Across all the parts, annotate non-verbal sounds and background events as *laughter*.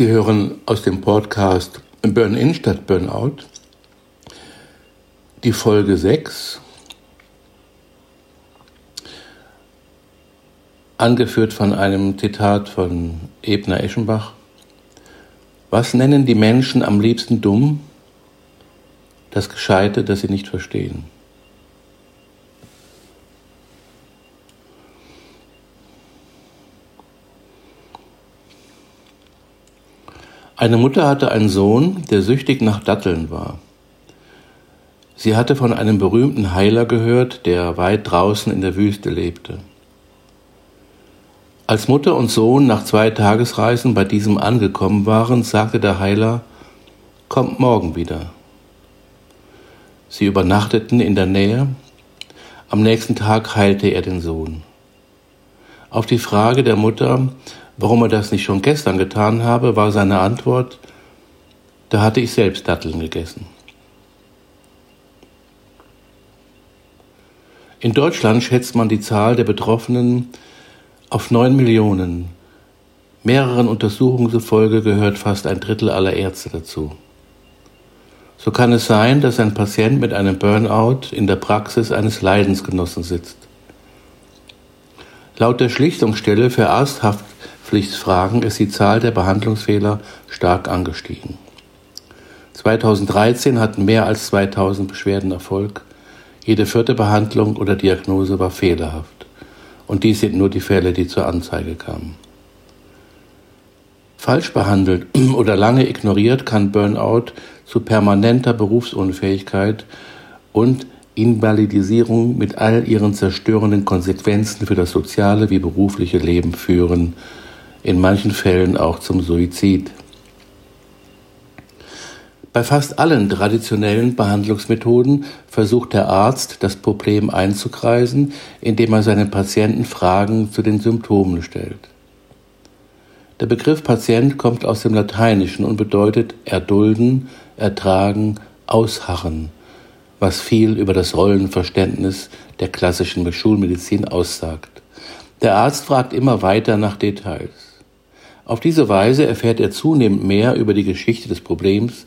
Sie hören aus dem Podcast Burn-In statt Burnout die Folge 6, angeführt von einem Zitat von Ebner Eschenbach. Was nennen die Menschen am liebsten dumm? Das Gescheite, das sie nicht verstehen. Eine Mutter hatte einen Sohn, der süchtig nach Datteln war. Sie hatte von einem berühmten Heiler gehört, der weit draußen in der Wüste lebte. Als Mutter und Sohn nach zwei Tagesreisen bei diesem angekommen waren, sagte der Heiler, kommt morgen wieder. Sie übernachteten in der Nähe. Am nächsten Tag heilte er den Sohn. Auf die Frage der Mutter, Warum er das nicht schon gestern getan habe, war seine Antwort, da hatte ich selbst Datteln gegessen. In Deutschland schätzt man die Zahl der Betroffenen auf neun Millionen. Mehreren Untersuchungen zufolge gehört fast ein Drittel aller Ärzte dazu. So kann es sein, dass ein Patient mit einem Burnout in der Praxis eines Leidensgenossen sitzt. Laut der Schlichtungsstelle für Arzthaft Pflichtfragen ist die Zahl der Behandlungsfehler stark angestiegen. 2013 hatten mehr als 2000 Beschwerden Erfolg. Jede vierte Behandlung oder Diagnose war fehlerhaft. Und dies sind nur die Fälle, die zur Anzeige kamen. Falsch behandelt *clears throat* oder lange ignoriert kann Burnout zu permanenter Berufsunfähigkeit und Invalidisierung mit all ihren zerstörenden Konsequenzen für das soziale wie berufliche Leben führen, in manchen Fällen auch zum Suizid. Bei fast allen traditionellen Behandlungsmethoden versucht der Arzt, das Problem einzukreisen, indem er seinen Patienten Fragen zu den Symptomen stellt. Der Begriff Patient kommt aus dem Lateinischen und bedeutet erdulden, ertragen, ausharren, was viel über das Rollenverständnis der klassischen Schulmedizin aussagt. Der Arzt fragt immer weiter nach Details. Auf diese Weise erfährt er zunehmend mehr über die Geschichte des Problems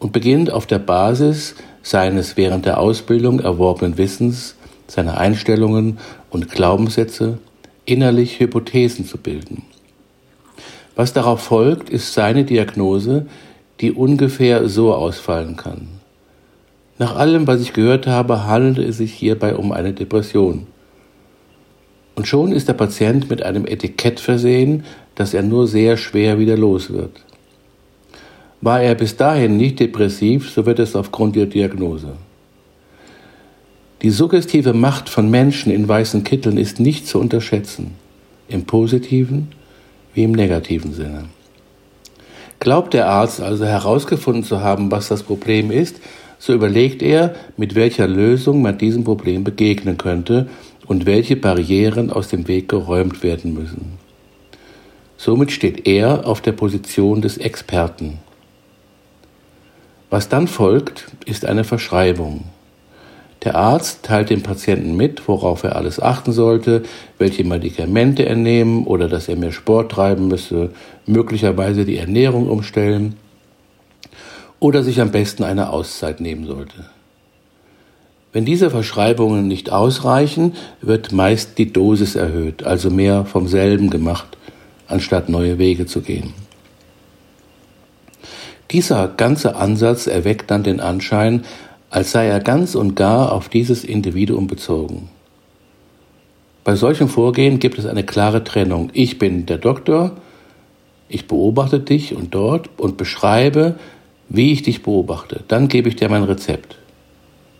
und beginnt auf der Basis seines während der Ausbildung erworbenen Wissens, seiner Einstellungen und Glaubenssätze innerlich Hypothesen zu bilden. Was darauf folgt, ist seine Diagnose, die ungefähr so ausfallen kann. Nach allem, was ich gehört habe, handelt es sich hierbei um eine Depression. Und schon ist der Patient mit einem Etikett versehen, das er nur sehr schwer wieder los wird. War er bis dahin nicht depressiv, so wird es aufgrund der Diagnose. Die suggestive Macht von Menschen in weißen Kitteln ist nicht zu unterschätzen, im positiven wie im negativen Sinne. Glaubt der Arzt also herausgefunden zu haben, was das Problem ist, so überlegt er, mit welcher Lösung man diesem Problem begegnen könnte und welche Barrieren aus dem Weg geräumt werden müssen. Somit steht er auf der Position des Experten. Was dann folgt, ist eine Verschreibung. Der Arzt teilt dem Patienten mit, worauf er alles achten sollte, welche Medikamente er nehmen oder dass er mehr Sport treiben müsse, möglicherweise die Ernährung umstellen oder sich am besten eine Auszeit nehmen sollte. Wenn diese Verschreibungen nicht ausreichen, wird meist die Dosis erhöht, also mehr vom selben gemacht, anstatt neue Wege zu gehen. Dieser ganze Ansatz erweckt dann den Anschein, als sei er ganz und gar auf dieses Individuum bezogen. Bei solchem Vorgehen gibt es eine klare Trennung. Ich bin der Doktor, ich beobachte dich und dort und beschreibe, wie ich dich beobachte. Dann gebe ich dir mein Rezept.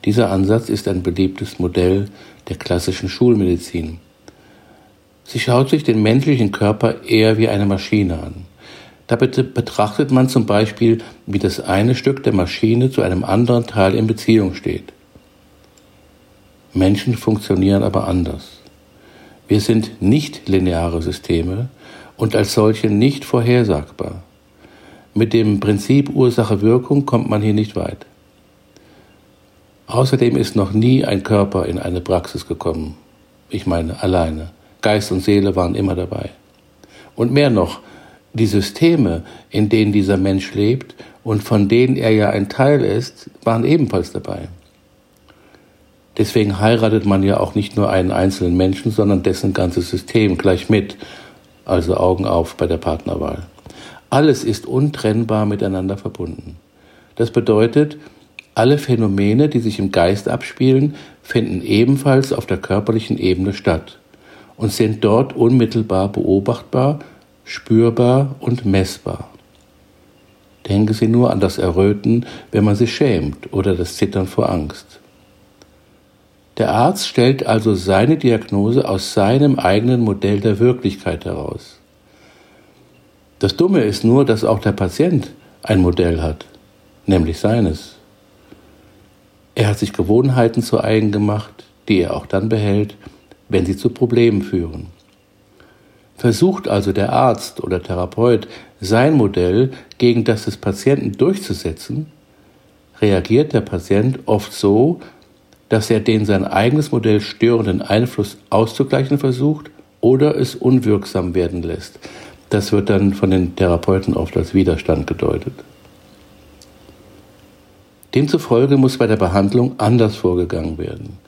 Dieser Ansatz ist ein beliebtes Modell der klassischen Schulmedizin. Sie schaut sich den menschlichen Körper eher wie eine Maschine an. Dabei betrachtet man zum Beispiel, wie das eine Stück der Maschine zu einem anderen Teil in Beziehung steht. Menschen funktionieren aber anders. Wir sind nicht lineare Systeme und als solche nicht vorhersagbar. Mit dem Prinzip Ursache-Wirkung kommt man hier nicht weit. Außerdem ist noch nie ein Körper in eine Praxis gekommen. Ich meine alleine. Geist und Seele waren immer dabei. Und mehr noch, Die Systeme, in denen dieser Mensch lebt und von denen er ja ein Teil ist, waren ebenfalls dabei. Deswegen heiratet man ja auch nicht nur einen einzelnen Menschen, sondern dessen ganzes System gleich mit. Also Augen auf bei der Partnerwahl. Alles ist untrennbar miteinander verbunden. Das bedeutet, alle Phänomene, die sich im Geist abspielen, finden ebenfalls auf der körperlichen Ebene statt und sind dort unmittelbar beobachtbar, spürbar und messbar. Denken Sie nur an das Erröten, wenn man sich schämt oder das Zittern vor Angst. Der Arzt stellt also seine Diagnose aus seinem eigenen Modell der Wirklichkeit heraus. Das Dumme ist nur, dass auch der Patient ein Modell hat, nämlich seines. Er hat sich Gewohnheiten zu eigen gemacht, die er auch dann behält, wenn sie zu Problemen führen. Versucht also der Arzt oder Therapeut sein Modell gegen das des Patienten durchzusetzen, reagiert der Patient oft so, dass er den sein eigenes Modell störenden Einfluss auszugleichen versucht oder es unwirksam werden lässt. Das wird dann von den Therapeuten oft als Widerstand gedeutet. Demzufolge muss bei der Behandlung anders vorgegangen werden.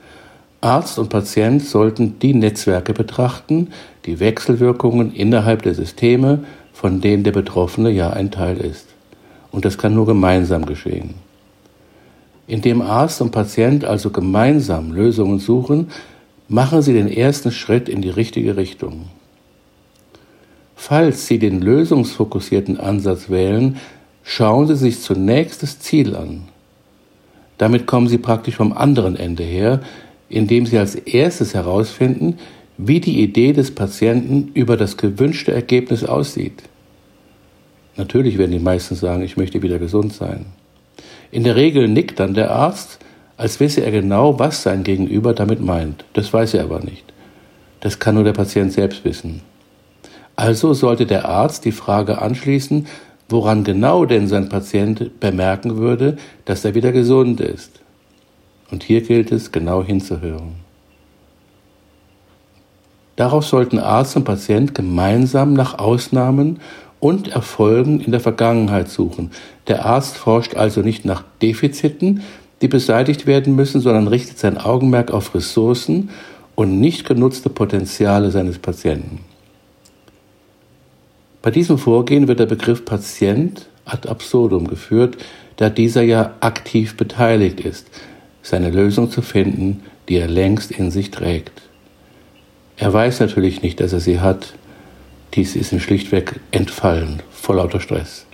Arzt und Patient sollten die Netzwerke betrachten, die Wechselwirkungen innerhalb der Systeme, von denen der Betroffene ja ein Teil ist. Und das kann nur gemeinsam geschehen. Indem Arzt und Patient also gemeinsam Lösungen suchen, machen sie den ersten Schritt in die richtige Richtung. Falls Sie den lösungsfokussierten Ansatz wählen, schauen Sie sich zunächst das Ziel an. Damit kommen Sie praktisch vom anderen Ende her, indem Sie als erstes herausfinden, wie die Idee des Patienten über das gewünschte Ergebnis aussieht. Natürlich werden die meisten sagen, ich möchte wieder gesund sein. In der Regel nickt dann der Arzt, als wisse er genau, was sein Gegenüber damit meint. Das weiß er aber nicht. Das kann nur der Patient selbst wissen. Also sollte der Arzt die Frage anschließen, woran genau denn sein Patient bemerken würde, dass er wieder gesund ist. Und hier gilt es, genau hinzuhören. Darauf sollten Arzt und Patient gemeinsam nach Ausnahmen und Erfolgen in der Vergangenheit suchen. Der Arzt forscht also nicht nach Defiziten, die beseitigt werden müssen, sondern richtet sein Augenmerk auf Ressourcen und nicht genutzte Potenziale seines Patienten. Bei diesem Vorgehen wird der Begriff Patient ad absurdum geführt, da dieser ja aktiv beteiligt ist, seine Lösung zu finden, die er längst in sich trägt. Er weiß natürlich nicht, dass er sie hat. Dies ist ihm schlichtweg entfallen, vor lauter Stress.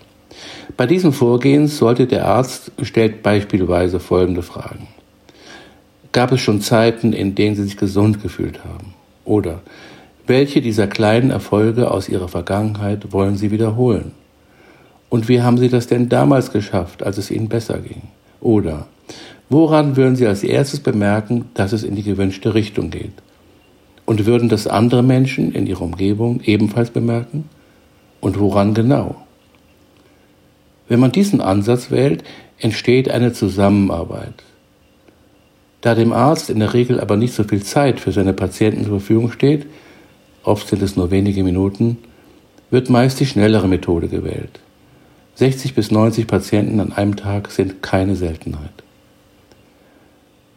Bei diesem Vorgehen sollte der Arzt stellt beispielsweise folgende Fragen. Gab es schon Zeiten, in denen Sie sich gesund gefühlt haben? Oder welche dieser kleinen Erfolge aus Ihrer Vergangenheit wollen Sie wiederholen? Und wie haben Sie das denn damals geschafft, als es Ihnen besser ging? Oder woran würden Sie als erstes bemerken, dass es in die gewünschte Richtung geht? Und würden das andere Menschen in ihrer Umgebung ebenfalls bemerken? Und woran genau? Wenn man diesen Ansatz wählt, entsteht eine Zusammenarbeit. Da dem Arzt in der Regel aber nicht so viel Zeit für seine Patienten zur Verfügung steht, oft sind es nur wenige Minuten, wird meist die schnellere Methode gewählt. 60 bis 90 Patienten an einem Tag sind keine Seltenheit.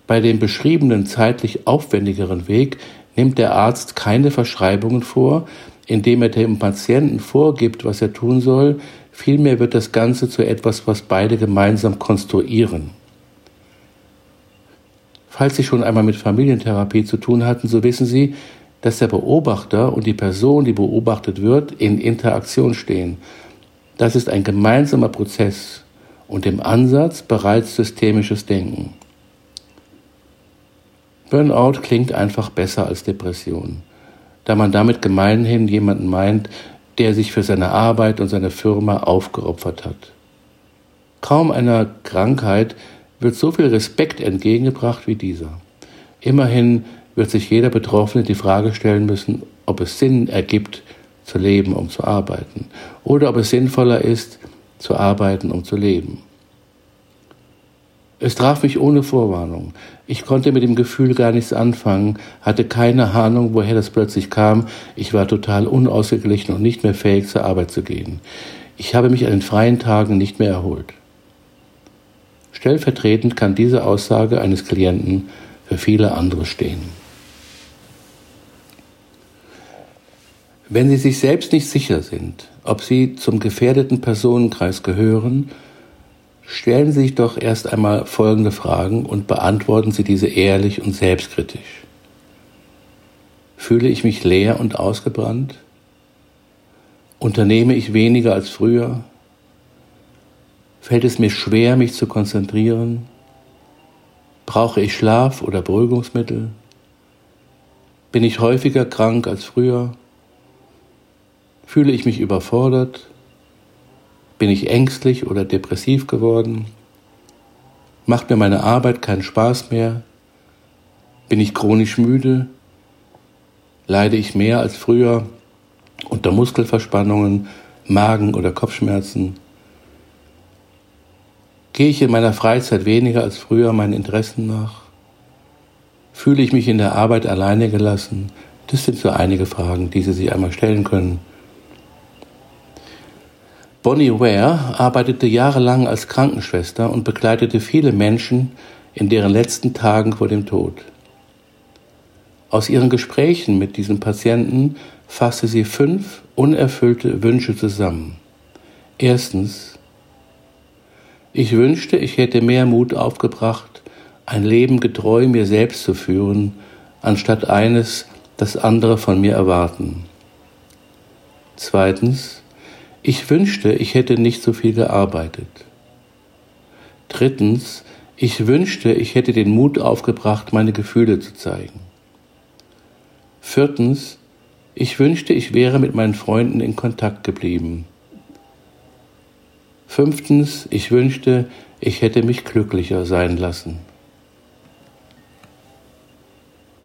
Bei dem beschriebenen zeitlich aufwendigeren Weg nimmt der Arzt keine Verschreibungen vor, indem er dem Patienten vorgibt, was er tun soll, vielmehr wird das Ganze zu etwas, was beide gemeinsam konstruieren. Falls Sie schon einmal mit Familientherapie zu tun hatten, so wissen Sie, dass der Beobachter und die Person, die beobachtet wird, in Interaktion stehen. Das ist ein gemeinsamer Prozess und im Ansatz bereits systemisches Denken. Burnout klingt einfach besser als Depression, da man damit gemeinhin jemanden meint, der sich für seine Arbeit und seine Firma aufgeopfert hat. Kaum einer Krankheit wird so viel Respekt entgegengebracht wie dieser. Immerhin wird sich jeder Betroffene die Frage stellen müssen, ob es Sinn ergibt, zu leben, um zu arbeiten, oder ob es sinnvoller ist, zu arbeiten, um zu leben. Es traf mich ohne Vorwarnung. Ich konnte mit dem Gefühl gar nichts anfangen, hatte keine Ahnung, woher das plötzlich kam. Ich war total unausgeglichen und nicht mehr fähig, zur Arbeit zu gehen. Ich habe mich an den freien Tagen nicht mehr erholt. Stellvertretend kann diese Aussage eines Klienten für viele andere stehen. Wenn Sie sich selbst nicht sicher sind, ob Sie zum gefährdeten Personenkreis gehören, stellen Sie sich doch erst einmal folgende Fragen und beantworten Sie diese ehrlich und selbstkritisch. Fühle ich mich leer und ausgebrannt? Unternehme ich weniger als früher? Fällt es mir schwer, mich zu konzentrieren? Brauche ich Schlaf oder Beruhigungsmittel? Bin ich häufiger krank als früher? Fühle ich mich überfordert? Bin ich ängstlich oder depressiv geworden? Macht mir meine Arbeit keinen Spaß mehr? Bin ich chronisch müde? Leide ich mehr als früher unter Muskelverspannungen, Magen- oder Kopfschmerzen? Gehe ich in meiner Freizeit weniger als früher meinen Interessen nach? Fühle ich mich in der Arbeit alleine gelassen? Das sind so einige Fragen, die Sie sich einmal stellen können. Bonnie Ware arbeitete jahrelang als Krankenschwester und begleitete viele Menschen in deren letzten Tagen vor dem Tod. Aus ihren Gesprächen mit diesen Patienten fasste sie fünf unerfüllte Wünsche zusammen. Erstens, ich wünschte, ich hätte mehr Mut aufgebracht, ein Leben getreu mir selbst zu führen, anstatt eines, das andere von mir erwarten. Zweitens, ich wünschte, ich hätte nicht so viel gearbeitet. Drittens, ich wünschte, ich hätte den Mut aufgebracht, meine Gefühle zu zeigen. Viertens, ich wünschte, ich wäre mit meinen Freunden in Kontakt geblieben. Fünftens, ich wünschte, ich hätte mich glücklicher sein lassen.